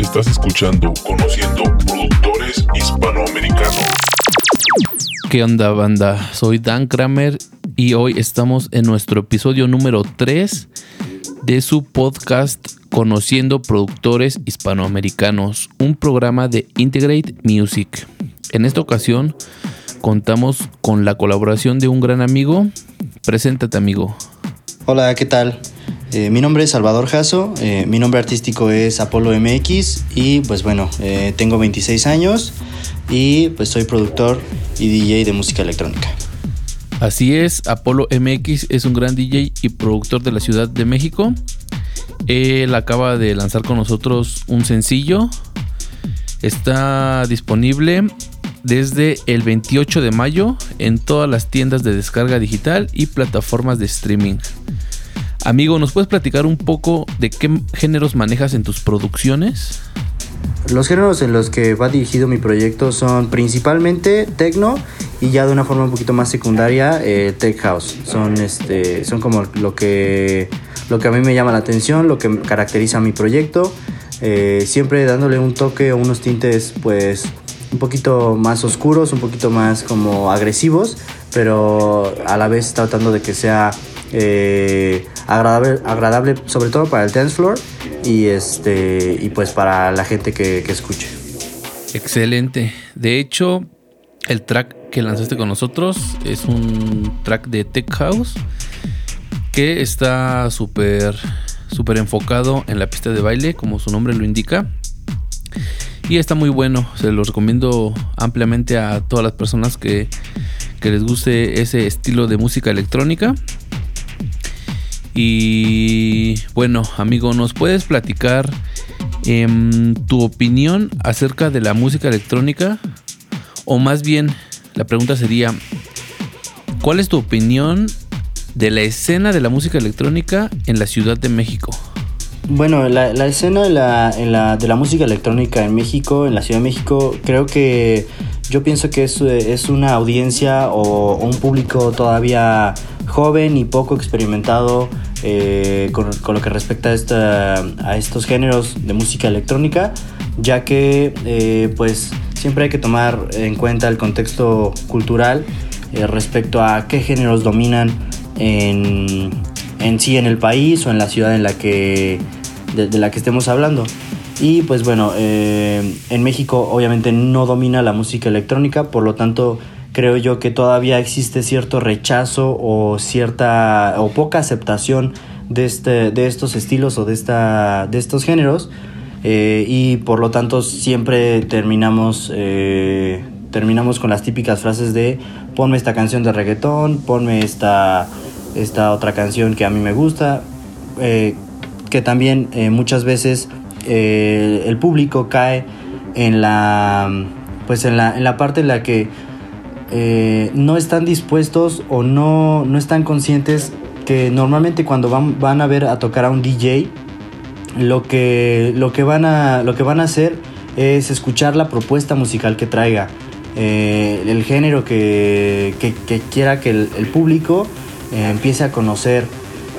Estás escuchando Conociendo Productores Hispanoamericanos. ¿Qué onda banda? Soy Dan Kramer y hoy estamos en nuestro episodio número 3 de su podcast Conociendo Productores Hispanoamericanos, un programa de Integrate Music. En esta ocasión contamos con la colaboración de un gran amigo. Preséntate amigo. Hola, ¿qué tal? Eh, mi nombre es Salvador Jasso, eh, mi nombre artístico es Apolo MX y pues bueno, eh, tengo 26 años y pues soy productor y DJ de música electrónica. Así es, Apolo MX es un gran DJ y productor de la Ciudad de México. Él acaba de lanzar con nosotros un sencillo. Está disponible desde el 28 de mayo en todas las tiendas de descarga digital y plataformas de streaming. Amigo, ¿nos puedes platicar un poco de qué géneros manejas en tus producciones? Los géneros en los que va dirigido mi proyecto son principalmente techno y ya de una forma un poquito más secundaria eh, tech house. Son, este, son como lo que, lo que a mí me llama la atención, lo que caracteriza mi proyecto. Eh, siempre dándole un toque o unos tintes pues un poquito más oscuros, un poquito más como agresivos, pero a la vez tratando de que sea eh, agradable, agradable sobre todo para el dance floor y, este, y pues para la gente que, escuche. Excelente. De hecho, el track que lanzaste con nosotros es un track de Tech House que está súper súper enfocado en la pista de baile, como su nombre lo indica. Y está muy bueno, se lo recomiendo ampliamente a todas las personas que les guste ese estilo de música electrónica. Y bueno, amigo, ¿nos puedes platicar em, tu opinión acerca de la música electrónica? O más bien, la pregunta sería, ¿cuál es tu opinión de la escena de la música electrónica en la Ciudad de México? Bueno, la, escena de la, de la, música electrónica en México, en la Ciudad de México, creo que yo pienso que es, es una audiencia o, un público todavía joven y poco experimentado eh, con, lo que respecta a, a, estos géneros de música electrónica, ya que eh, pues siempre hay que tomar en cuenta el contexto cultural eh, respecto a qué géneros dominan en, en, sí en el país o en la ciudad en la que, de, la que estemos hablando. Y pues bueno, en México obviamente no domina la música electrónica, por lo tanto creo yo que todavía existe cierto rechazo o cierta o poca aceptación de, este, de estos estilos o de, esta, de estos géneros eh, y por lo tanto siempre terminamos, eh, terminamos con las típicas frases de ponme esta canción de reggaetón, ponme esta, esta otra canción que a mí me gusta, eh, que también muchas veces el público cae en la, pues en la, en la parte en la que eh, no están dispuestos o no, no están conscientes que normalmente cuando van, van a ver a tocar a un DJ, lo que, lo que, van, a, lo que van a hacer es escuchar la propuesta musical que traiga, eh, el género que, que, quiera que el, público eh, empiece a conocer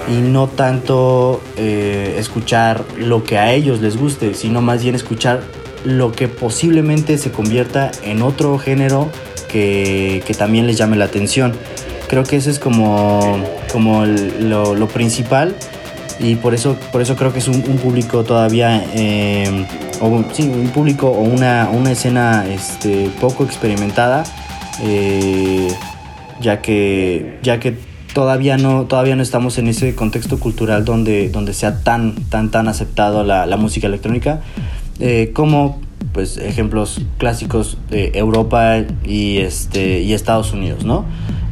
y no tanto escuchar lo que a ellos les guste, sino más bien escuchar lo que posiblemente se convierta en otro género que, también les llame la atención. Creo que eso es como, como lo, principal y por eso, por eso creo que es un, público todavía, eh, o, sí, un público o una, una escena este, poco experimentada, eh, ya, que, ya que todavía no, todavía no estamos en ese contexto cultural donde, donde sea tan, tan, tan aceptado la, la música electrónica, eh, como pues ejemplos clásicos de Europa y este y Estados Unidos, ¿no?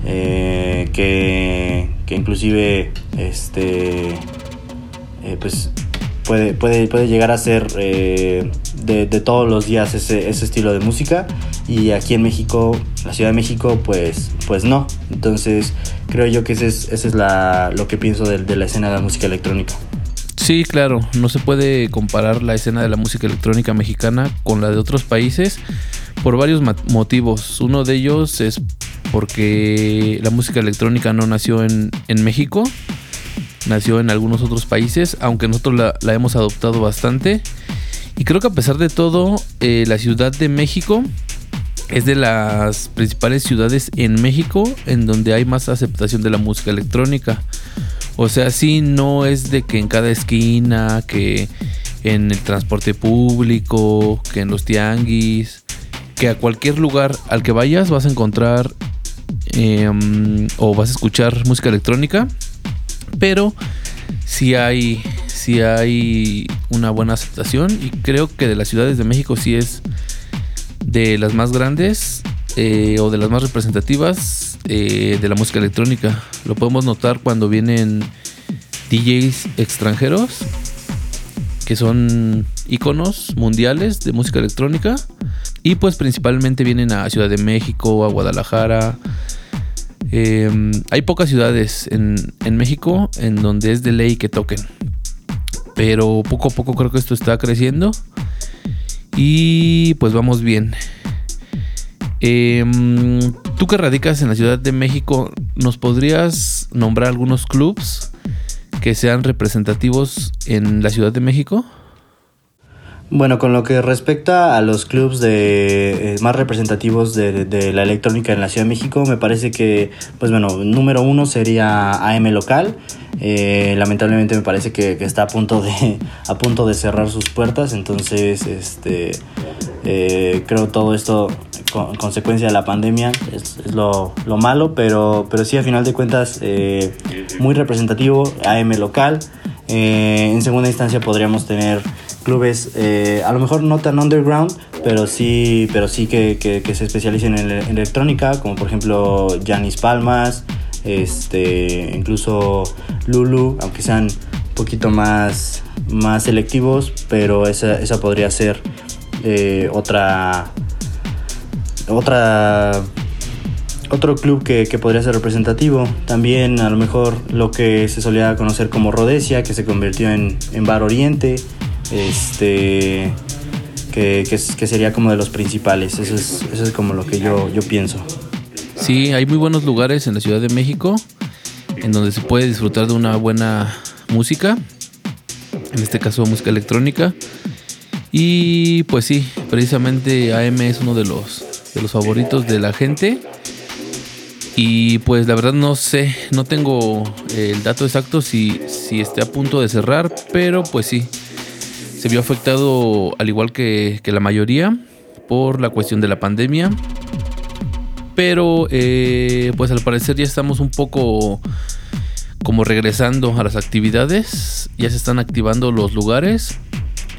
Eh, que, que, inclusive este eh, pues puede, puede, puede llegar a ser eh, de, de, todos los días ese, ese, estilo de música y aquí en México, la Ciudad de México, pues, pues no. Entonces creo yo que ese es, es la, lo que pienso de la escena de la música electrónica. Sí, claro, no se puede comparar la escena de la música electrónica mexicana con la de otros países por varios motivos. Uno de ellos es porque la música electrónica no nació en, México, nació en algunos otros países, aunque nosotros la, la hemos adoptado bastante. Y creo que a pesar de todo, eh, la Ciudad de México es de las principales ciudades en México en donde hay más aceptación de la música electrónica. O sea, sí, no es de que en cada esquina, que en el transporte público, que en los tianguis, que a cualquier lugar al que vayas vas a encontrar em, o vas a escuchar música electrónica. Pero sí hay, sí hay una buena aceptación y creo que de las ciudades de México sí es de las más grandes eh, o de las más representativas eh, de la música electrónica. Lo podemos notar cuando vienen DJs extranjeros que son iconos mundiales de música electrónica y pues principalmente vienen a Ciudad de México, a Guadalajara. Em, hay pocas ciudades en, en México en donde es de ley que toquen. Pero poco a poco creo que esto está creciendo. Y pues vamos bien. Em, Tú que radicas en la Ciudad de México, ¿nos podrías nombrar algunos clubs que sean representativos en la Ciudad de México? Bueno, con lo que respecta a los clubs de, eh, más representativos de, la electrónica en la Ciudad de México, me parece que, pues bueno, número uno sería AM Local. Eh, lamentablemente me parece que, está a punto, de, a punto de cerrar sus puertas, entonces este, eh, creo todo esto con, consecuencia de la pandemia es, lo, lo, malo, pero, pero sí a final de cuentas eh, muy representativo, AM Local. en segunda instancia podríamos tener clubes eh, a lo mejor no tan underground, pero sí, pero sí que, que, se especialicen en, electrónica, como por ejemplo Janis Palmas, este, incluso Lulu, aunque sean un poquito más, más selectivos, pero esa, esa podría ser eh, otra, otra, otro club que, que, podría ser representativo. También a lo mejor lo que se solía conocer como Rhodesia, que se convirtió en, en Bar Oriente este que, que, que, sería como de los principales. Eso es, eso es como lo que yo, yo pienso. Sí, hay muy buenos lugares en la Ciudad de México en donde se puede disfrutar de una buena música, en este caso música electrónica. Y pues sí, precisamente AM es uno de los, de los favoritos de la gente. Y pues la verdad no sé, no tengo el dato exacto si, si esté a punto de cerrar, pero pues sí, se vio afectado al igual que, que la mayoría por la cuestión de la pandemia. Pero eh, pues al parecer ya estamos un poco como regresando a las actividades. Ya se están activando los lugares.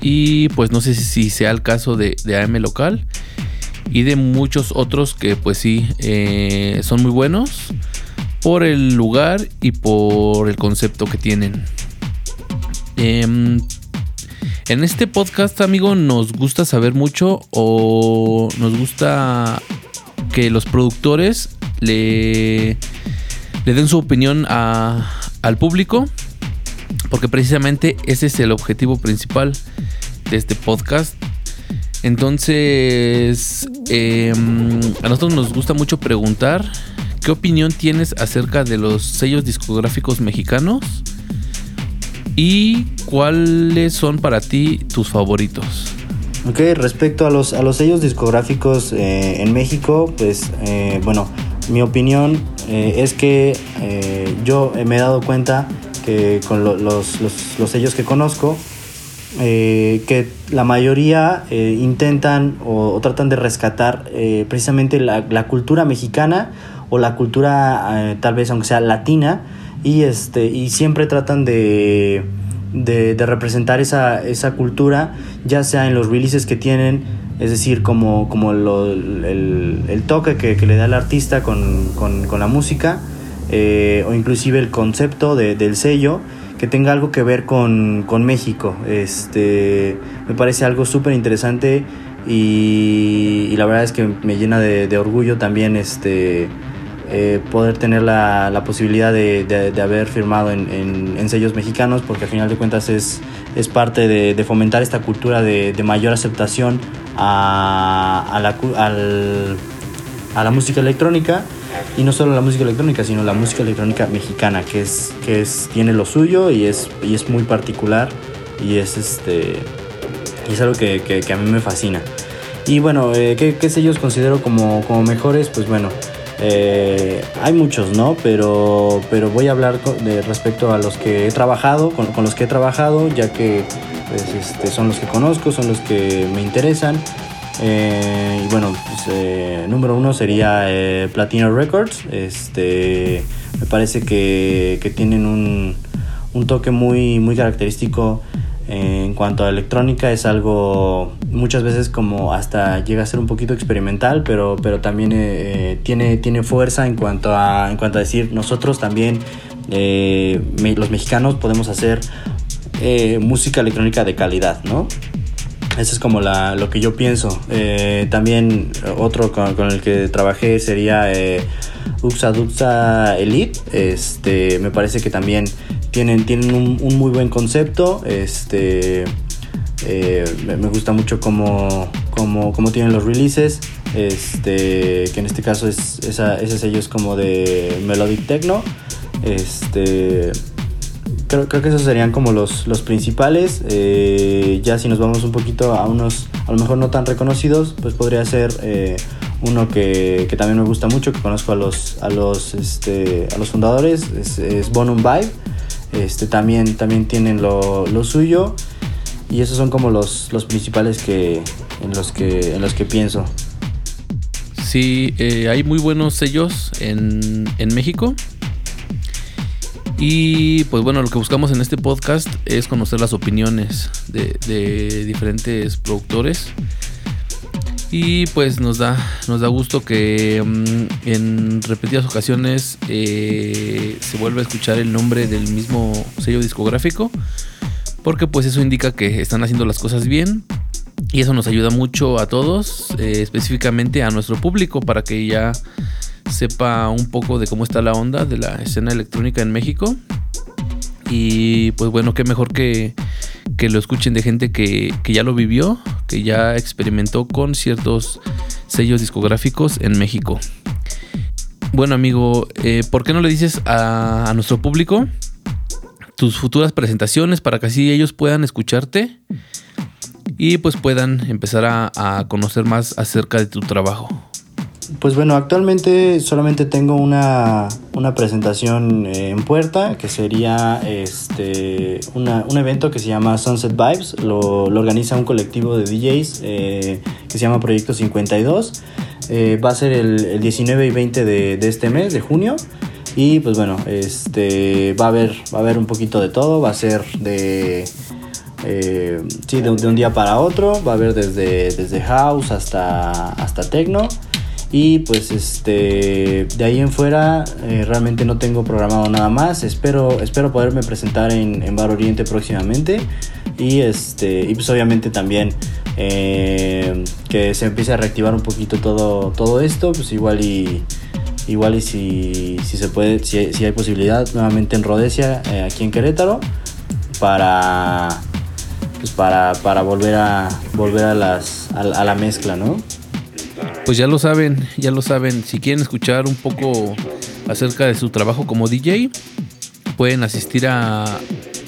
Y pues no sé si sea el caso de, de AM local. Y de muchos otros que pues sí eh, son muy buenos. Por el lugar y por el concepto que tienen. Eh, en este podcast, amigo, nos gusta saber mucho o nos gusta que los productores le, den su opinión al público, porque precisamente ese es el objetivo principal de este podcast. Entonces, eh, a nosotros nos gusta mucho preguntar qué opinión tienes acerca de los sellos discográficos mexicanos y cuáles son para ti tus favoritos. Ok, respecto a los, a los sellos discográficos eh, en México, pues eh, bueno, mi opinión eh, es que yo me he dado cuenta que con lo, los, los, los, sellos que conozco, eh, que la mayoría intentan o, tratan de rescatar precisamente la, cultura mexicana o la cultura tal vez aunque sea latina y, este, y siempre tratan de de, representar esa, esa, cultura, ya sea en los releases que tienen, es decir, como, como lo, el, el, toque que, que, le da el artista con, con, con la música, eh, o inclusive el concepto de, del sello, que tenga algo que ver con, con México. Este, me parece algo súper interesante y, la verdad es que me llena de, orgullo también este, eh, poder tener la, la posibilidad de, de, haber firmado en, en, sellos mexicanos, porque al final de cuentas es, es parte de, fomentar esta cultura de, mayor aceptación a, a, la, a la música electrónica. Y no solo la música electrónica, sino la música electrónica mexicana, que es, que es, tiene lo suyo y es, y es muy particular y es este y es algo que, que, a mí me fascina. Y bueno, eh, ¿qué, ¿qué, sellos considero como, como mejores? Pues bueno, eh, hay muchos, ¿no? Pero, pero voy a hablar de respecto a los que he trabajado, con, con los que he trabajado, ya que pues, este, son los que conozco, son los que me interesan. Eh, y bueno, pues, eh, número uno sería eh, Platino Records. Este, me parece que, que tienen un, un, toque muy, muy característico en cuanto a electrónica. Es algo muchas veces como hasta llega a ser un poquito experimental, pero, pero también tiene, tiene fuerza en cuanto, a, en cuanto a decir nosotros también, los mexicanos, podemos hacer música electrónica de calidad, ¿no? Eso es como la, lo que yo pienso. Eh, también otro con, el que trabajé sería eh, Elite. Este, me parece que también tienen, tienen un, muy buen concepto. Este, eh, me, gusta mucho cómo, cómo, cómo, tienen los releases. Este, que en este caso es, esa, ese sello es como de Melodic Techno. Este, creo, creo que esos serían como los, los principales. Eh, ya si nos vamos un poquito a unos, a lo mejor no tan reconocidos, pues podría ser eh, uno que, que, también me gusta mucho, que conozco a los, a los, este, a los fundadores, es, Bonum Vibe. Este, también, también tienen lo, lo suyo. Y esos son como los, los principales que, en, los que, en los que pienso. Sí, eh, hay muy buenos sellos en, en México. Y pues bueno, lo que buscamos en este podcast es conocer las opiniones de, diferentes productores. Y pues nos da, nos da gusto que mm, en repetidas ocasiones eh, se vuelve a escuchar el nombre del mismo sello discográfico. Porque pues eso indica que están haciendo las cosas bien. Y eso nos ayuda mucho a todos, eh, específicamente a nuestro público, para que ya sepa un poco de cómo está la onda de la escena electrónica en México. Y pues bueno, qué mejor que, que lo escuchen de gente que, ya lo vivió, que ya experimentó con ciertos sellos discográficos en México. Bueno amigo, eh, ¿por qué no le dices a, nuestro público tus futuras presentaciones para que así ellos puedan escucharte y pues puedan empezar a conocer más acerca de tu trabajo? Pues bueno, actualmente solamente tengo una, presentación eh, en puerta que sería este, un evento que se llama Sunset Vibes. Lo, organiza un colectivo de DJs eh, que se llama Proyecto 52. Eh, va a ser el, 19 y 20 de, este mes, de junio. Y pues bueno, este, va, a haber, va a haber un poquito de todo. Va a ser de, sí, de, un día para otro. Va a haber desde, desde house hasta, hasta techno. Y pues este de ahí en fuera eh, realmente no tengo programado nada más. Espero, espero poderme presentar en, en Bar Oriente próximamente. Y este. Y pues obviamente también eh, que se empiece a reactivar un poquito todo, todo esto. Pues igual y. Igual y si, si se puede, si, si hay posibilidad nuevamente en Rodesia, eh, aquí en Querétaro, para pues para, para volver a volver a las a, a la mezcla, ¿no? Pues ya lo saben, ya lo saben. Si quieren escuchar un poco acerca de su trabajo como DJ, pueden asistir a,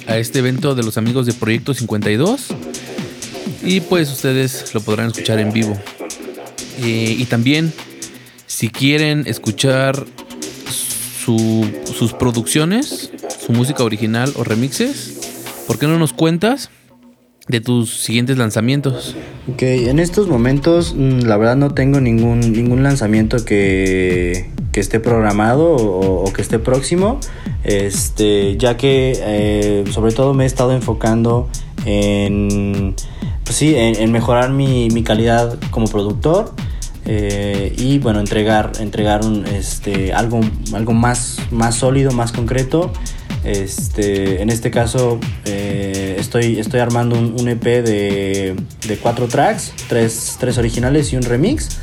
este evento de los amigos de Proyecto 52. Y pues ustedes lo podrán escuchar en vivo. Eh, y también, si quieren escuchar sus producciones, su música original o remixes, ¿por qué no nos cuentas? De tus siguientes lanzamientos. Ok, en estos momentos mm, la verdad no tengo ningún, ningún lanzamiento que, que esté programado o, que esté próximo, este, ya que eh, sobre todo me he estado enfocando en, pues sí, en, mejorar mi, mi, calidad como productor. Eh, y bueno entregar entregar un, este algo algo más más sólido más concreto este, en este caso eh, estoy, armando un, EP de, de, cuatro tracks, tres, originales y un remix,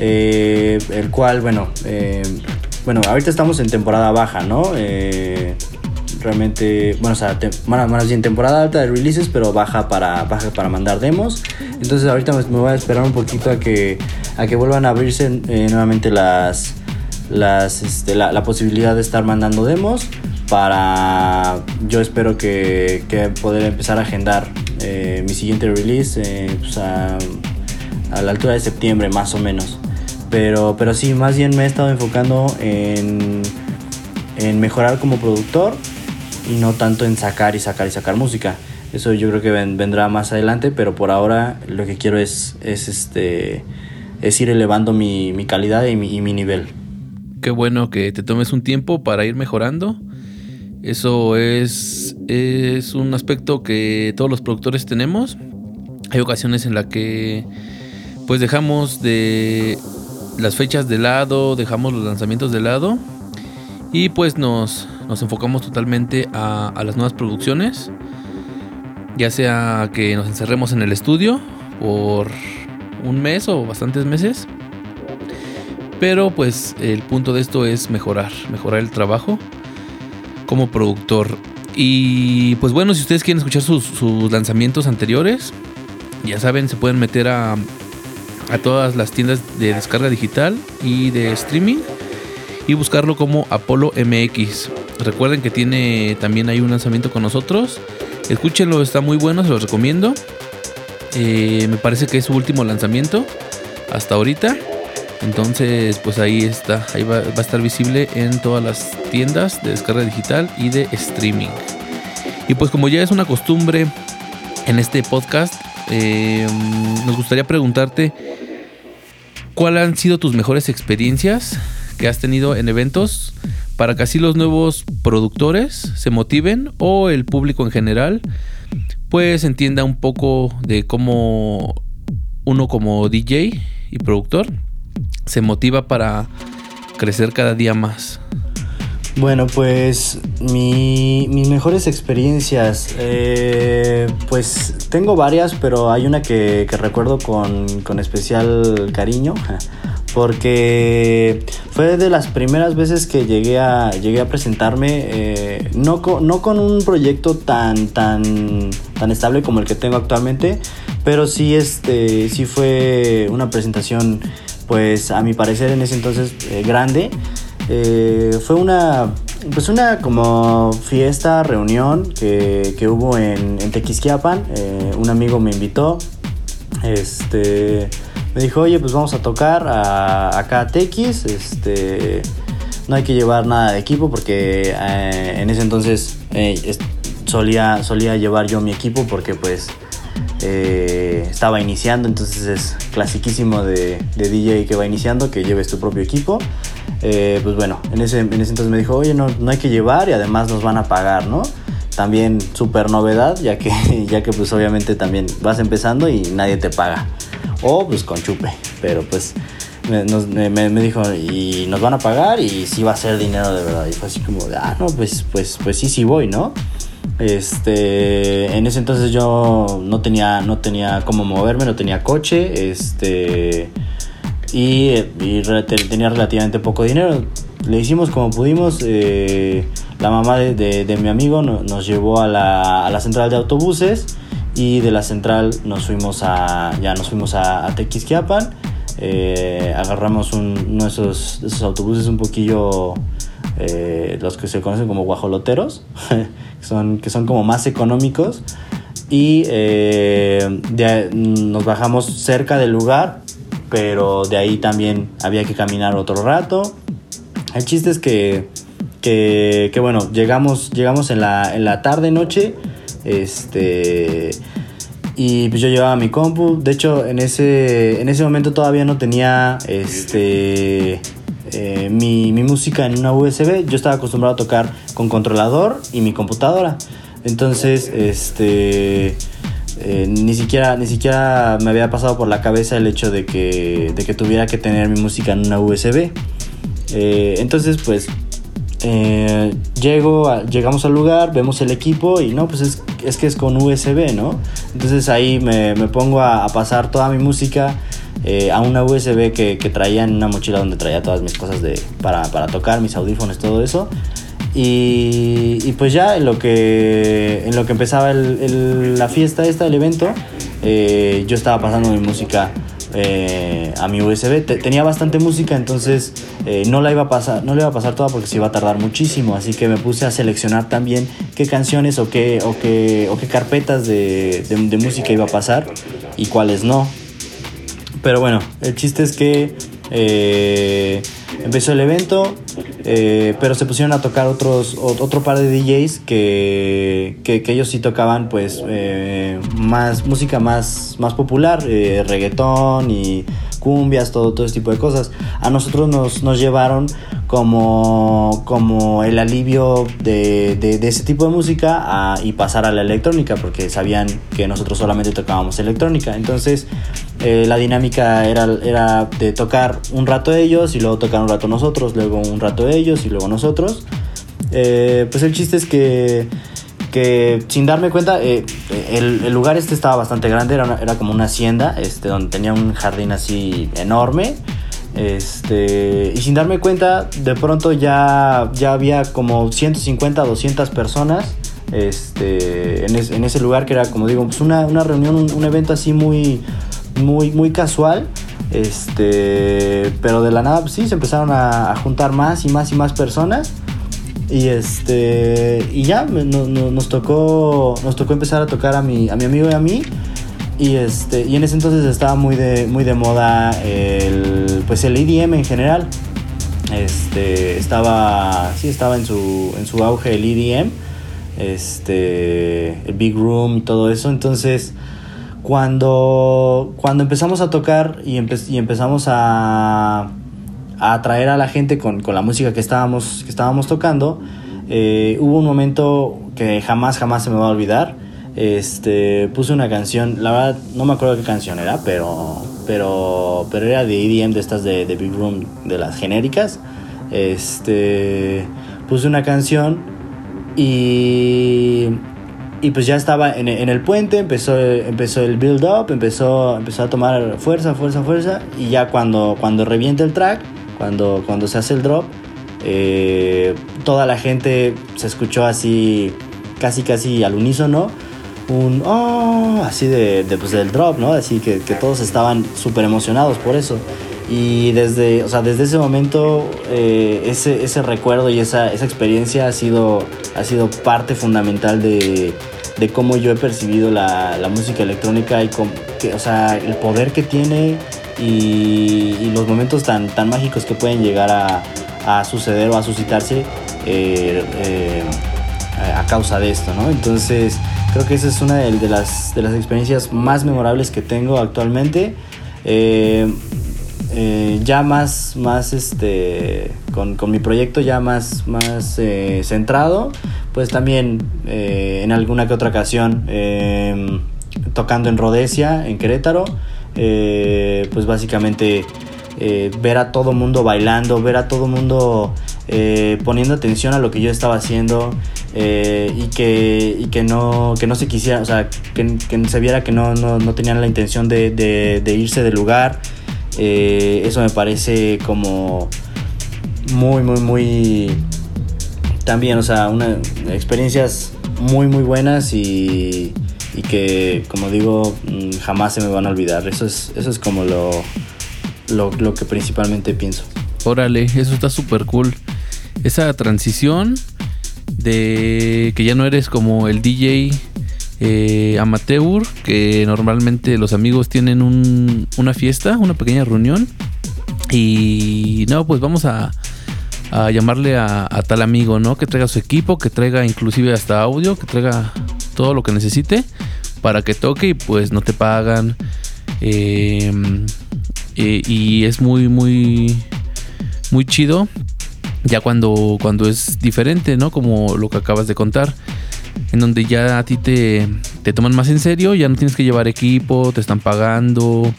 eh, el cual, bueno, eh, bueno, ahorita estamos en temporada baja, ¿no? realmente, bueno, o sea, más bien temporada alta de releases, pero baja para, para mandar demos. Entonces ahorita me, voy a esperar un poquito a que, a que vuelvan a abrirse nuevamente este, la, posibilidad de estar mandando demos para yo espero que, poder empezar a agendar eh, mi siguiente release eh, pues a, la altura de septiembre más o menos. Pero, pero sí, más bien me he estado enfocando en, en mejorar como productor y no tanto en sacar y sacar y sacar música. Eso yo creo que vendrá más adelante, pero por ahora lo que quiero es, es, este, es ir elevando mi, calidad y mi nivel. Qué bueno que te tomes un tiempo para ir mejorando. Eso es, un aspecto que todos los productores tenemos. Hay ocasiones en las que pues dejamos de las fechas de lado, dejamos los lanzamientos de lado y pues nos, nos enfocamos totalmente a, las nuevas producciones. Ya sea que nos encerremos en el estudio por un mes o bastantes meses. Pero pues el punto de esto es mejorar, mejorar el trabajo como productor. Y pues bueno, si ustedes quieren escuchar sus, sus lanzamientos anteriores, ya saben, se pueden meter a, a todas las tiendas de descarga digital y de streaming y buscarlo como Apolo MX. Recuerden que tiene también hay un lanzamiento con nosotros. Escúchenlo, está muy bueno, se los recomiendo. Eh, me parece que es su último lanzamiento hasta ahorita. Entonces, pues ahí está, ahí va, a estar visible en todas las tiendas de descarga digital y de streaming. Y pues como ya es una costumbre en este podcast, eh, nos gustaría preguntarte cuáles han sido tus mejores experiencias que has tenido en eventos para que así los nuevos productores se motiven o el público en general pues entienda un poco de cómo uno como DJ y productor se motiva para crecer cada día más. Bueno, pues mis mejores experiencias, eh, pues tengo varias, pero hay una que, recuerdo con, especial cariño porque fue de las primeras veces que llegué a, llegué a presentarme, eh, no, con, no con un proyecto tan, tan, tan estable como el que tengo actualmente, pero sí, este, sí fue una presentación, pues a mi parecer en ese entonces eh, grande. Eh, fue una, pues una como fiesta, reunión que, que hubo en, en Tequisquiapan. un amigo me invitó. Este me dijo, oye, pues vamos a tocar acá a TX, este, no hay que llevar nada de equipo porque eh, en ese entonces eh, solía, solía llevar yo mi equipo porque pues eh, estaba iniciando, entonces es clasiquísimo de, DJ que va iniciando que lleves tu propio equipo. pues bueno, en ese, en ese entonces me dijo, oye, no, no hay que llevar y además nos van a pagar, ¿no? También súper novedad, ya que, ya que pues obviamente también vas empezando y nadie te paga o pues con chupe. Pero pues me, dijo, y nos van a pagar y sí va a ser dinero de verdad. Y fue así como, de, ah, no, pues, pues, pues sí, sí voy, ¿no? Este, en ese entonces yo no tenía, no tenía cómo moverme, no tenía coche, este, y, tenía relativamente poco dinero. Le hicimos como pudimos. Eh, la mamá de, mi amigo nos llevó a la, a la central de autobuses y de la central nos fuimos a, ya nos fuimos a, a Tequisquiapan. Eh, agarramos uno de esos, autobuses un poquillo, eh, los que se conocen como guajoloteros, que, son, que son como más económicos. Y eh, nos bajamos cerca del lugar, pero de ahí también había que caminar otro rato. El chiste es que, que, que bueno, llegamos, llegamos en la, en la tarde-noche este. Y pues yo llevaba mi compu. De hecho, en ese, en ese momento todavía no tenía este, eh, mi, música en una USB. Yo estaba acostumbrado a tocar con controlador y mi computadora. Entonces, este. Eh, ni, siquiera, ni siquiera me había pasado por la cabeza el hecho de que, de que tuviera que tener mi música en una USB. Eh, entonces, pues llego, llegamos al lugar, vemos el equipo y no, pues es, que es con USB, ¿no? Entonces ahí me, pongo a, pasar toda mi música eh, a una USB que, traía en una mochila donde traía todas mis cosas de, para, tocar, mis audífonos, todo eso. Y, pues ya en lo que, en lo que empezaba la fiesta esta, el evento, eh, yo estaba pasando mi música eh, a mi USB. tenía bastante música, entonces no la iba a pasar, no iba a pasar toda porque se iba a tardar muchísimo. Así que me puse a seleccionar también qué canciones o qué, o qué, o qué carpetas de, de música iba a pasar y cuáles no. Pero bueno, el chiste es que eh, empezó el evento, eh, pero se pusieron a tocar otros, otro par de DJs que, que, ellos sí tocaban pues eh, más música más, más popular, reggaetón y cumbias, todo, todo ese tipo de cosas. A nosotros nos, nos llevaron como, como el alivio de, de, ese tipo de música y pasar a la electrónica, porque sabían que nosotros solamente tocábamos electrónica. Entonces eh, la dinámica era, era de tocar un rato ellos y luego tocar un rato nosotros, luego un rato ellos y luego nosotros. Eh, pues el chiste es que que sin darme cuenta, eh, el, lugar este estaba bastante grande, era, era como una hacienda, este, donde tenía un jardín así enorme. Este, y sin darme cuenta, de pronto ya, ya había como 150, 200 personas este, en, ese lugar que era, como digo, pues una, una reunión, un, evento así muy, muy, muy casual. Este, pero de la nada, pues sí, se empezaron a, juntar más y más y más personas. Y este y ya nos tocó nos tocó empezar a tocar a mi, a mi amigo y a mí. Y este y en ese entonces estaba muy de muy de moda el pues el EDM en general. Este estaba sí estaba en su en su auge el EDM. Este el Big Room y todo eso, entonces cuando cuando empezamos a tocar y, y empezamos a atraer a la gente con, con la música que estábamos, que estábamos tocando, eh, hubo un momento que jamás, jamás se me va a olvidar. Este, puse una canción, la verdad no me acuerdo qué canción era, pero, pero, pero era de EDM, de estas de, de Big Room, de las genéricas. Este, puse una canción y, y pues ya estaba en, en, el puente, empezó, empezó el build up, empezó, empezó a tomar fuerza, fuerza, fuerza. Y ya cuando, cuando revienta el track, cuando, cuando se hace el drop, eh, toda la gente se escuchó así, casi casi al unísono, un oh, así de, pues, del drop, ¿no? Así que, todos estaban súper emocionados por eso. Y desde, o sea, desde ese momento, eh, ese, ese, recuerdo y esa, esa, experiencia ha sido, ha sido parte fundamental de, de cómo yo he percibido la, la música electrónica y que, o sea, el poder que tiene y, los momentos tan, tan mágicos que pueden llegar a, a suceder o a suscitarse eh, eh, a causa de esto, ¿no? Entonces creo que esa es una de, las, de las experiencias más memorables que tengo actualmente. Eh, ya más, más este, con, con, mi proyecto ya más, más centrado, pues también en alguna que otra ocasión tocando en Rhodesia, en Querétaro, eh, pues básicamente eh, ver a todo mundo bailando, ver a todo mundo eh, poniendo atención a lo que yo estaba haciendo y, que, y que, no, que no se quisiera, o sea, que, que se viera que no, no, no tenían la intención de, de, de irse del lugar. eso me parece como muy, muy, muy... También, o sea, una, experiencias muy, muy buenas y y que, como digo, mm, jamás se me van a olvidar. Eso es, eso es como lo, lo, que principalmente pienso. Órale, eso está súper cool. Esa transición de que ya no eres como el DJ eh, amateur, que normalmente los amigos tienen una fiesta, una pequeña reunión. Y no, pues vamos a, a llamarle a, a, tal amigo, ¿no? Que traiga su equipo, que traiga inclusive hasta audio, que traiga todo lo que necesite para que toque y pues no te pagan. Em, eh, y es muy, muy, muy chido. Ya cuando, cuando es diferente, ¿no? Como lo que acabas de contar. En donde ya a ti te, te toman más en serio, ya no tienes que llevar equipo, te están pagando.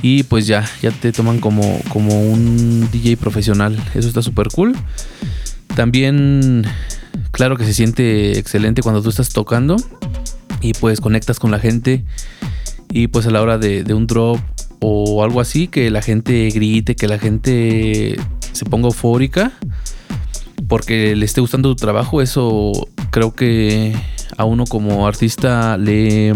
Y pues ya, ya te toman como, como un DJ profesional. Eso está súper cool. También, claro que se siente excelente cuando tú estás tocando y pues conectas con la gente y pues a la hora de, un drop o algo así, que la gente grite, que la gente se ponga eufórica porque le esté gustando tu trabajo, eso creo que a uno como artista le,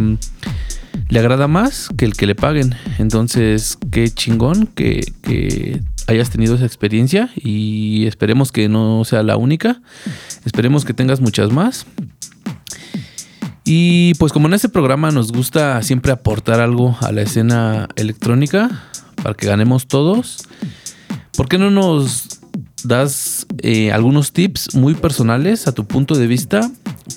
le agrada más que el que le paguen. Entonces, qué chingón que, que hayas tenido esa experiencia y esperemos que no sea la única. Esperemos que tengas muchas más. Y pues como en este programa nos gusta siempre aportar algo a la escena electrónica para que ganemos todos, ¿por qué no nos das eh, algunos tips muy personales a tu punto de vista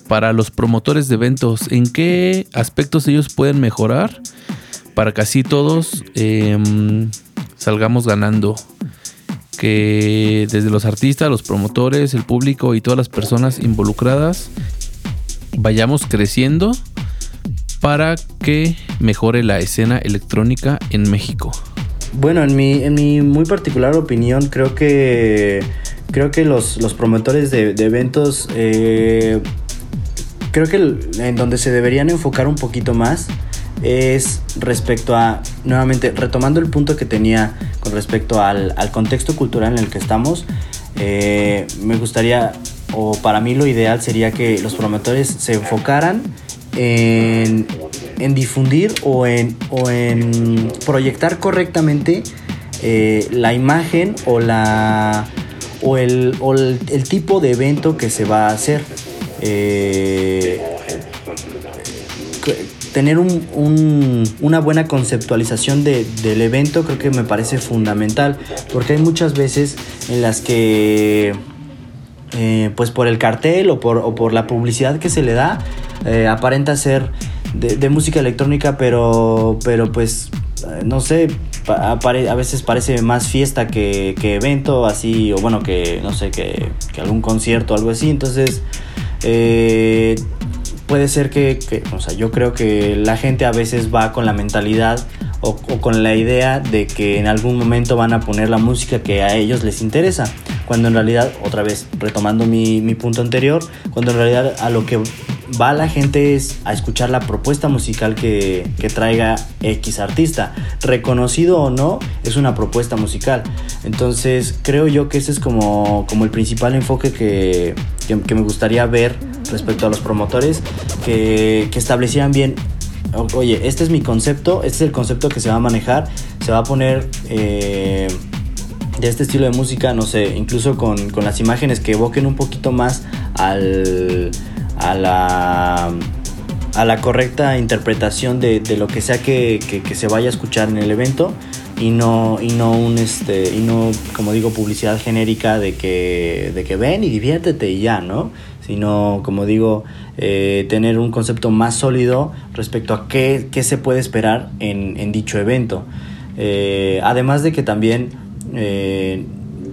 para los promotores de eventos? ¿En qué aspectos ellos pueden mejorar para que así todos em, salgamos ganando? Que desde los artistas, los promotores, el público y todas las personas involucradas vayamos creciendo para que mejore la escena electrónica en México. Bueno, en mi, en mi muy particular opinión, creo que creo que los, promotores de, eventos eh, creo que en donde se deberían enfocar un poquito más es respecto a, nuevamente, retomando el punto que tenía con respecto al, contexto cultural en el que estamos, eh, me gustaría, o para mí lo ideal sería que los promotores se enfocaran en, difundir o en, o en proyectar correctamente eh, la imagen o, la, o, el, o el, tipo de evento que se va a hacer. Eh, tener una buena conceptualización del evento creo que me parece fundamental, porque hay muchas veces en las que, eh, pues por el cartel o por, o por, la publicidad que se le da, eh, aparenta ser de, música electrónica, pero, pero pues, eh, no sé, a, veces parece más fiesta que, evento, así, o bueno, que, no sé, que, que algún concierto algo así, entonces... Eh, puede ser que, o sea, yo creo que la gente a veces va con la mentalidad o, con la idea de que en algún momento van a poner la música que a ellos les interesa, cuando en realidad, otra vez retomando mi punto anterior, cuando en realidad a lo que va la gente es a escuchar la propuesta musical que, que, traiga X artista. Reconocido o no, es una propuesta musical. Entonces creo yo que ese es como, como el principal enfoque que, que, me gustaría ver respecto a los promotores, que, que establecieran bien oye, este es mi concepto, este es el concepto que se va a manejar, se va a poner eh, de este estilo de música, no sé, incluso con, con, las imágenes que evoquen un poquito más al, a, la, a la correcta interpretación de, de lo que sea que, que, se vaya a escuchar en el evento y no, y no un este, y no, como digo, publicidad genérica de que, de que ven y diviértete y ya, ¿no? Sino, como digo, eh, tener un concepto más sólido respecto a qué, qué se puede esperar en, en dicho evento. Eh, además de que también, eh,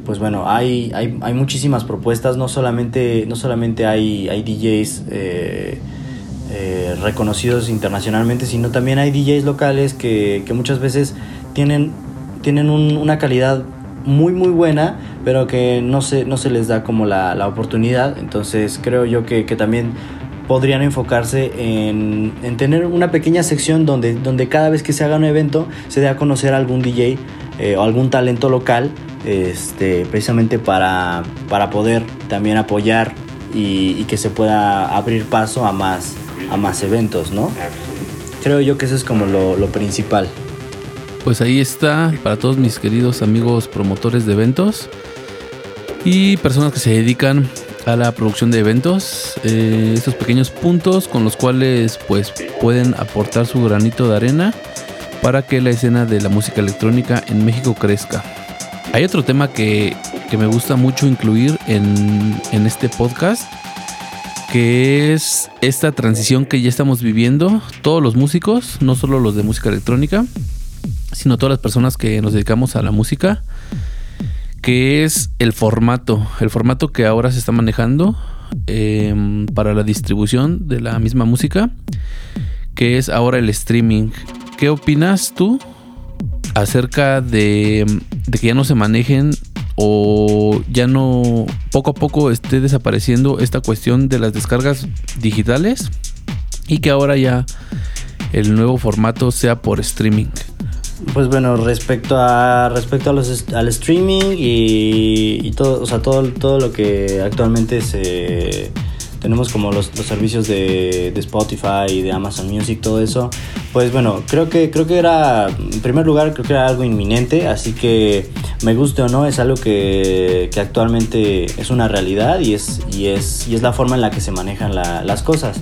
pues bueno, hay, hay, hay, muchísimas propuestas, no solamente, no solamente hay, hay DJs reconocidos internacionalmente, sino también hay DJs locales que, que muchas veces tienen, tienen una calidad muy muy buena, pero que no se, no se les da como la, la oportunidad. Entonces creo yo que, que también podrían enfocarse en, en, tener una pequeña sección donde, donde cada vez que se haga un evento se dé a conocer a algún DJ eh, o algún talento local, este, precisamente para, para poder también apoyar y, que se pueda abrir paso a más, a más eventos, ¿no? Creo yo que eso es como lo, lo principal. Pues ahí está para todos mis queridos amigos promotores de eventos y personas que se dedican a la producción de eventos. Eh, estos pequeños puntos con los cuales pues pueden aportar su granito de arena para que la escena de la música electrónica en México crezca. Hay otro tema que, que me gusta mucho incluir en, en este podcast que es esta transición que ya estamos viviendo todos los músicos, no solo los de música electrónica, sino todas las personas que nos dedicamos a la música, que es el formato, el formato que ahora se está manejando em, para la distribución de la misma música, que es ahora el streaming. ¿Qué opinas tú acerca de, de que ya no se manejen o ya no poco a poco esté desapareciendo esta cuestión de las descargas digitales y que ahora ya el nuevo formato sea por streaming? Pues bueno, respecto a respecto a los al streaming y, todo, o sea, todo, todo lo que actualmente se, tenemos como los, los servicios de, de, Spotify, de Amazon Music, todo eso, pues bueno, creo que, creo que era, en primer lugar, creo que era algo inminente, así que me guste o no, es algo que, que actualmente es una realidad y es, y, es, y es la forma en la que se manejan la, las cosas.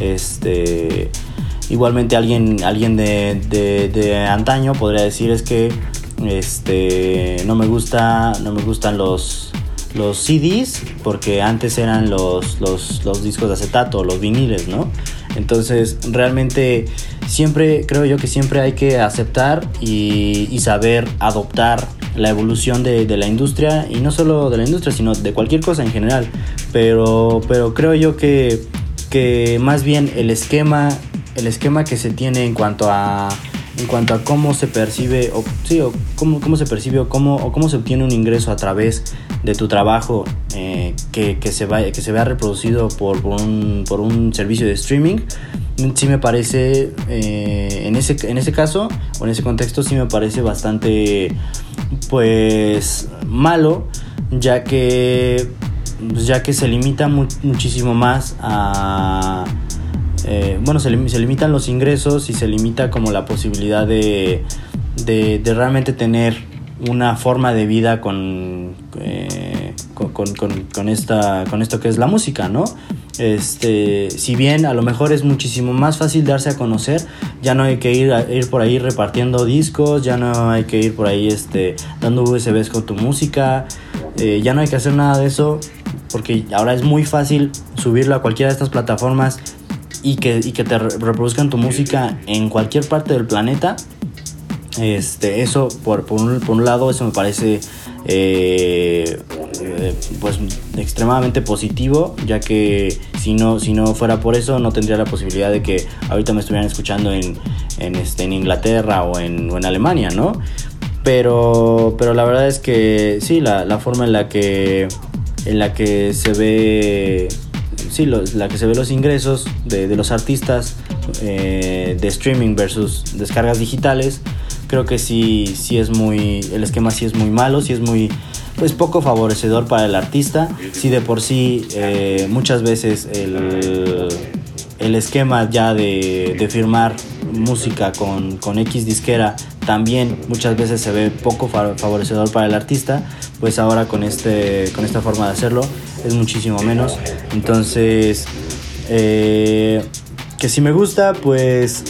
Este, igualmente alguien, alguien de, de, de antaño podría decir es que este, no me gusta, no me gustan los, los CDs porque antes eran los, los, discos de acetato, los viniles, ¿no? Entonces, realmente siempre, creo yo que siempre hay que aceptar y, saber adoptar la evolución de, la industria y no solo de la industria, sino de cualquier cosa en general. Pero, pero creo yo que, que más bien el esquema, el esquema que se tiene en cuanto a en cuanto a cómo se percibe o sí o cómo, cómo se percibe cómo, o cómo se obtiene un ingreso a través de tu trabajo eh, que, que, se va, que se vea reproducido por, por, un, por un servicio de streaming sí me parece eh, en, ese, en ese caso o en ese contexto sí me parece bastante pues malo ya que ya que se limita mu muchísimo más a eh, bueno, se, se, limitan los ingresos y se limita como la posibilidad de, de, de realmente tener una forma de vida con, eh, con, con, con, esta, con esto que es la música, ¿no? Este, si bien a lo mejor es muchísimo más fácil darse a conocer, ya no hay que ir, a, ir por ahí repartiendo discos, ya no hay que ir por ahí este, dando USBs con tu música, eh, ya no hay que hacer nada de eso, porque ahora es muy fácil subirlo a cualquiera de estas plataformas y que, y que te reproduzcan tu música en cualquier parte del planeta. Este, eso por, por, un, por un lado, eso me parece eh, pues extremadamente positivo, ya que si no, si no fuera por eso no tendría la posibilidad de que ahorita me estuvieran escuchando en, en, este, en Inglaterra o en, o en Alemania, ¿no? Pero, pero la verdad es que sí, la, la forma en la que, en la que se ve sí, lo, la que se ve los ingresos de, de los artistas eh, de streaming versus descargas digitales, creo que sí, sí es muy, el esquema sí es muy malo, sí es muy, pues poco favorecedor para el artista, sí de por sí eh, muchas veces el, el esquema ya de, de firmar música con, con, X disquera también muchas veces se ve poco favorecedor para el artista, pues ahora con, este, con esta forma de hacerlo es muchísimo menos. Entonces, eh, que si me gusta, pues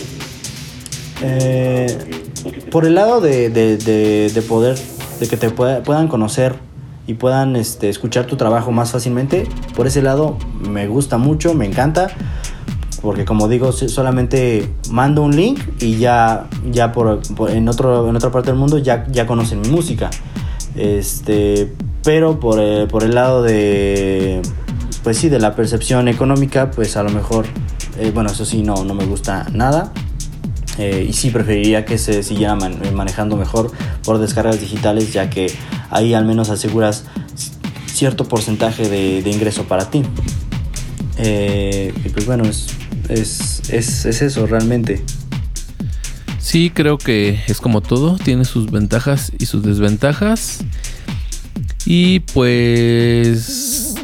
eh, por el lado de, de, de, de, poder, de que te pueda, puedan conocer y puedan este, escuchar tu trabajo más fácilmente, por ese lado me gusta mucho, me encanta porque como digo solamente mando un link y ya ya por, en otro en otra parte del mundo ya ya conocen mi música. Este pero por, eh, por el lado de pues sí de la percepción económica pues a lo mejor eh, bueno eso sí no no me gusta nada eh, y sí preferiría que se siguiera man manejando mejor por descargas digitales ya que ahí al menos aseguras cierto porcentaje de, ingreso para ti eh, y pues bueno es, es, es eso realmente. Sí, creo que es como todo, tiene sus ventajas y sus desventajas. Y pues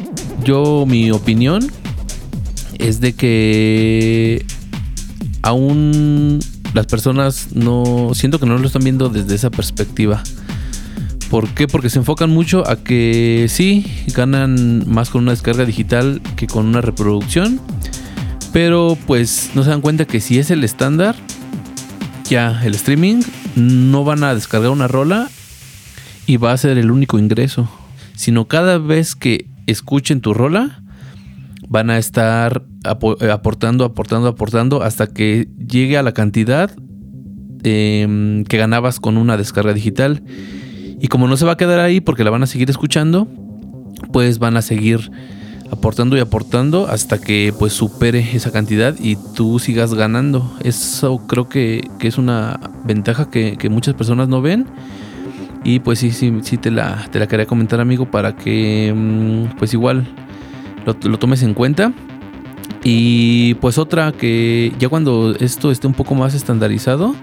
yo mi opinión es de que aún las personas no siento que no lo están viendo desde esa perspectiva. ¿Por qué? Porque se enfocan mucho a que sí, ganan más con una descarga digital que con una reproducción. Pero pues no se dan cuenta que si es el estándar, ya el streaming no van a descargar una rola y va a ser el único ingreso. Sino cada vez que escuchen tu rola, van a estar aportando, aportando, aportando hasta que llegue a la cantidad eh, que ganabas con una descarga digital. Y como no se va a quedar ahí porque la van a seguir escuchando, pues van a seguir aportando y aportando hasta que pues supere esa cantidad y tú sigas ganando. Eso creo que, que es una ventaja que, que, muchas personas no ven. Y pues sí, sí, sí te la, te la quería comentar amigo para que mm, pues igual lo, tomes en cuenta. Y pues otra que ya cuando esto esté un poco más estandarizado,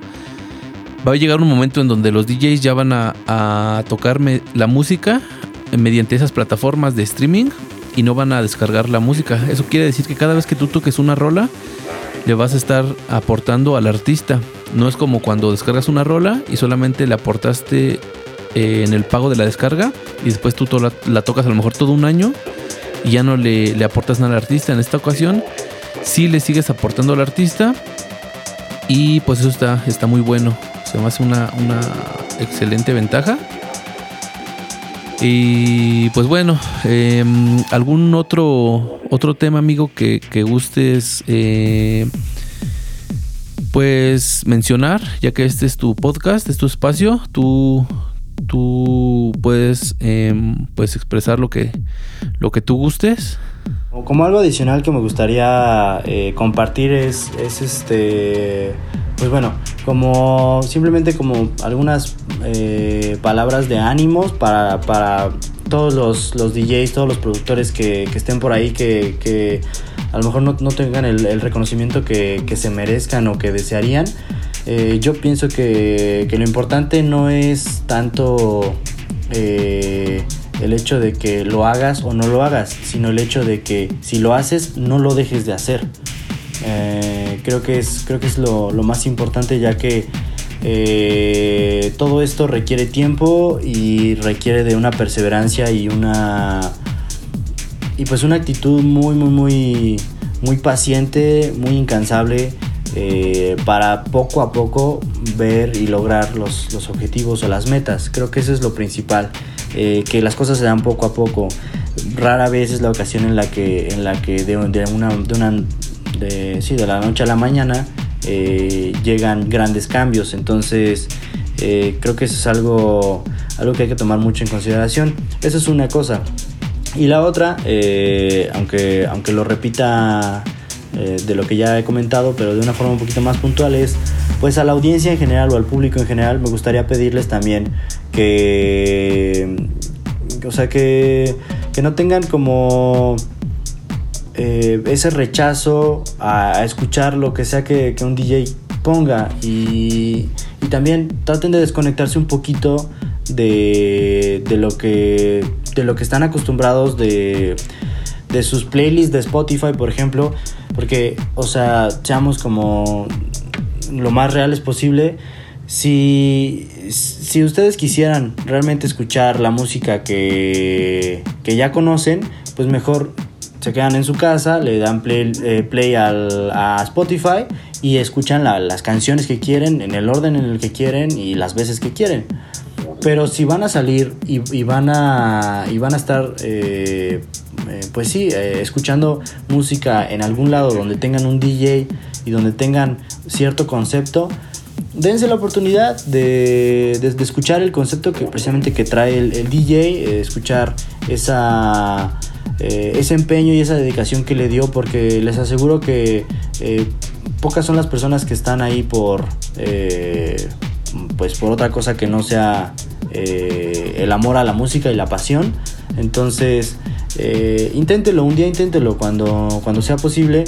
va a llegar un momento en donde los DJs ya van a, a tocarme la música mediante esas plataformas de streaming y no van a descargar la música. Eso quiere decir que cada vez que tú toques una rola, le vas a estar aportando al artista. No es como cuando descargas una rola y solamente le aportaste eh, en el pago de la descarga y después tú la, la, tocas a lo mejor todo un año y ya no le, aportas nada al artista. En esta ocasión sí le sigues aportando al artista y pues eso está, está muy bueno. Se me hace una, una excelente ventaja. Y pues bueno, eh, algún otro otro tema, amigo, que, que gustes eh, pues mencionar, ya que este es tu podcast, es tu espacio, tú, tú puedes eh, expresar lo que, lo que tú gustes. Como algo adicional que me gustaría eh, compartir es, es este pues bueno, como simplemente como algunas eh, palabras de ánimos para, para todos los, los, DJs, todos los productores que, estén por ahí, que, que, a lo mejor no, no tengan el, el reconocimiento que, que, se merezcan o que desearían. Eh, yo pienso que, lo importante no es tanto eh, el hecho de que lo hagas o no lo hagas, sino el hecho de que si lo haces, no lo dejes de hacer. Eh, creo que es, creo que es lo, más importante ya que todo esto requiere tiempo y requiere de una perseverancia y una y pues una actitud muy muy muy muy paciente, muy incansable eh, para poco a poco ver y lograr los, los, objetivos o las metas. Creo que eso es lo principal, eh, que las cosas se dan poco a poco. Rara vez es la ocasión en la que, en la que de, una, de una de, sí, de la noche a la mañana eh, llegan grandes cambios. Entonces, creo que eso es algo, algo que hay que tomar mucho en consideración. Eso es una cosa. Y la otra, aunque, aunque lo repita de lo que ya he comentado, pero de una forma un poquito más puntual, es pues a la audiencia en general o al público en general, me gustaría pedirles también que, o sea, que, que no tengan como eh, ese rechazo a, escuchar lo que sea que, un DJ ponga y, también traten de desconectarse un poquito de, lo, que, de lo que están acostumbrados de, de sus playlists de Spotify, por ejemplo, porque, o sea, seamos como lo más reales posible. Si, si ustedes quisieran realmente escuchar la música que, que ya conocen, pues mejor se quedan en su casa, le dan play, eh, al, a Spotify y escuchan las canciones que quieren, en el orden en el que quieren y las veces que quieren. Pero si van a salir y, van, a, y van a estar, eh, eh, pues sí, escuchando música en algún lado donde tengan un DJ y donde tengan cierto concepto, dense la oportunidad de, escuchar el concepto que precisamente que trae el, DJ, escuchar eh, ese empeño y esa dedicación que le dio porque les aseguro que eh, pocas son las personas que están ahí por eh, pues por otra cosa que no sea el amor a la música y la pasión. Entonces inténtelo un día inténtelo cuando, cuando sea posible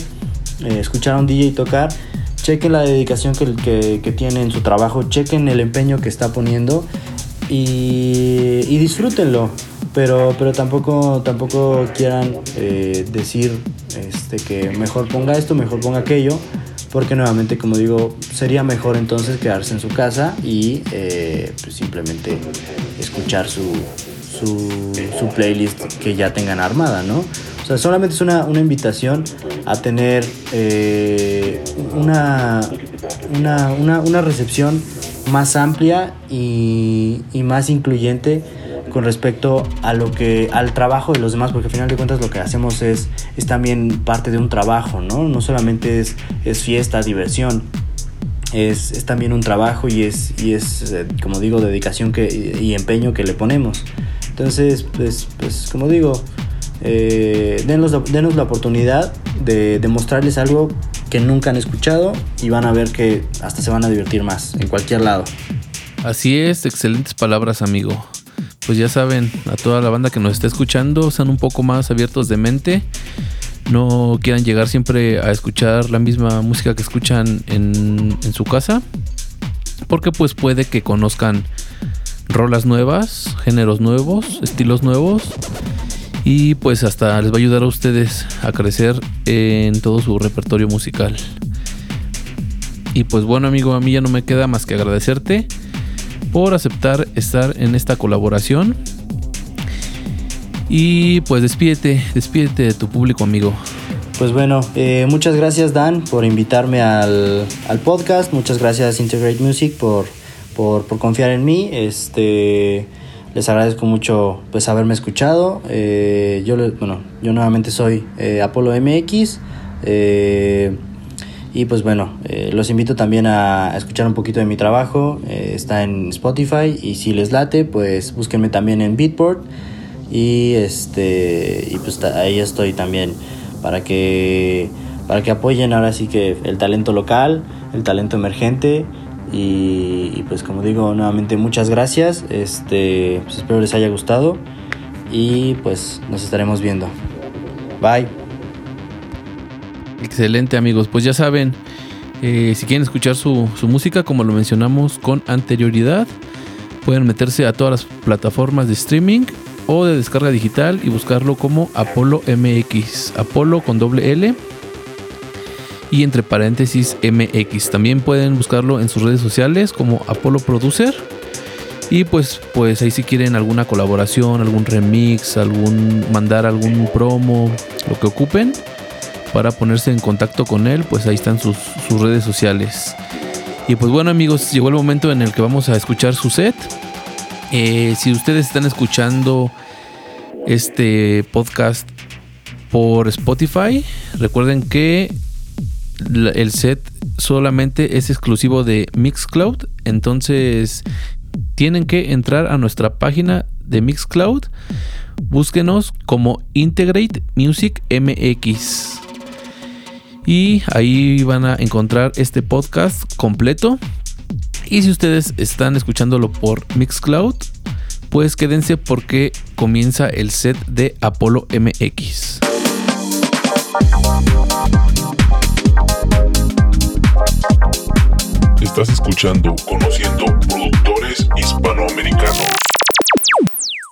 escuchar a un DJ tocar. Chequen la dedicación que, que, tiene en su trabajo chequen el empeño que está poniendo y, y disfrútenlo. Pero, pero tampoco, tampoco quieran eh, decir este, que mejor ponga esto, mejor ponga aquello, porque nuevamente, como digo, sería mejor entonces quedarse en su casa y eh, pues simplemente escuchar su, su, su, playlist que ya tengan armada, ¿no? O sea, solamente es una, una invitación a tener eh, una, una, una, una, recepción más amplia y, y más incluyente con respecto a lo que al trabajo de los demás porque al final de cuentas lo que hacemos es, es también parte de un trabajo no no solamente es, es fiesta diversión es, es, también un trabajo y es, y es eh, como digo dedicación que, y empeño que le ponemos entonces pues, pues como digo eh, denos, denos, la oportunidad de, de mostrarles algo que nunca han escuchado y van a ver que hasta se van a divertir más en cualquier lado Así es, excelentes palabras amigo pues ya saben, a toda la banda que nos está escuchando, sean un poco más abiertos de mente. No quieran llegar siempre a escuchar la misma música que escuchan en, en su casa. Porque pues puede que conozcan rolas nuevas, géneros nuevos, estilos nuevos. Y pues hasta les va a ayudar a ustedes a crecer en todo su repertorio musical. Y pues bueno amigo, a mí ya no me queda más que agradecerte por aceptar estar en esta colaboración. Y pues despídete, despídete de tu público amigo. Pues bueno, eh, muchas gracias Dan por invitarme al, podcast. Muchas gracias Integrate Music por, por, confiar en mí. Este, les agradezco mucho pues haberme escuchado. Eh, yo, bueno, yo nuevamente soy eh, Apolo MX. y pues bueno, los invito también a, escuchar un poquito de mi trabajo. está en Spotify y si les late, pues búsquenme también en Beatport. Y este y pues ahí estoy también para que para que apoyen ahora sí que el talento local, el talento emergente y, pues como digo nuevamente muchas gracias, este pues espero les haya gustado y pues nos estaremos viendo. Bye. Excelente amigos, pues ya saben, eh, si quieren escuchar su, su música como lo mencionamos con anterioridad, pueden meterse a todas las plataformas de streaming o de descarga digital y buscarlo como Apolo MX. Apolo con doble L y entre paréntesis MX. También pueden buscarlo en sus redes sociales como Apolo Producer. Y pues, pues ahí si quieren alguna colaboración, algún remix, algún mandar algún promo, lo que ocupen para ponerse en contacto con él, pues ahí están sus, redes sociales. Y pues bueno amigos, llegó el momento en el que vamos a escuchar su set. Eh, si ustedes están escuchando este podcast por Spotify, recuerden que el set solamente es exclusivo de Mixcloud. Entonces tienen que entrar a nuestra página de Mixcloud. Búsquenos como Integrate Music MX. Y ahí van a encontrar este podcast completo y si ustedes están escuchándolo por Mixcloud, pues quédense porque comienza el set de Apolo MX. Estás escuchando Conociendo Productores Hispanoamericanos.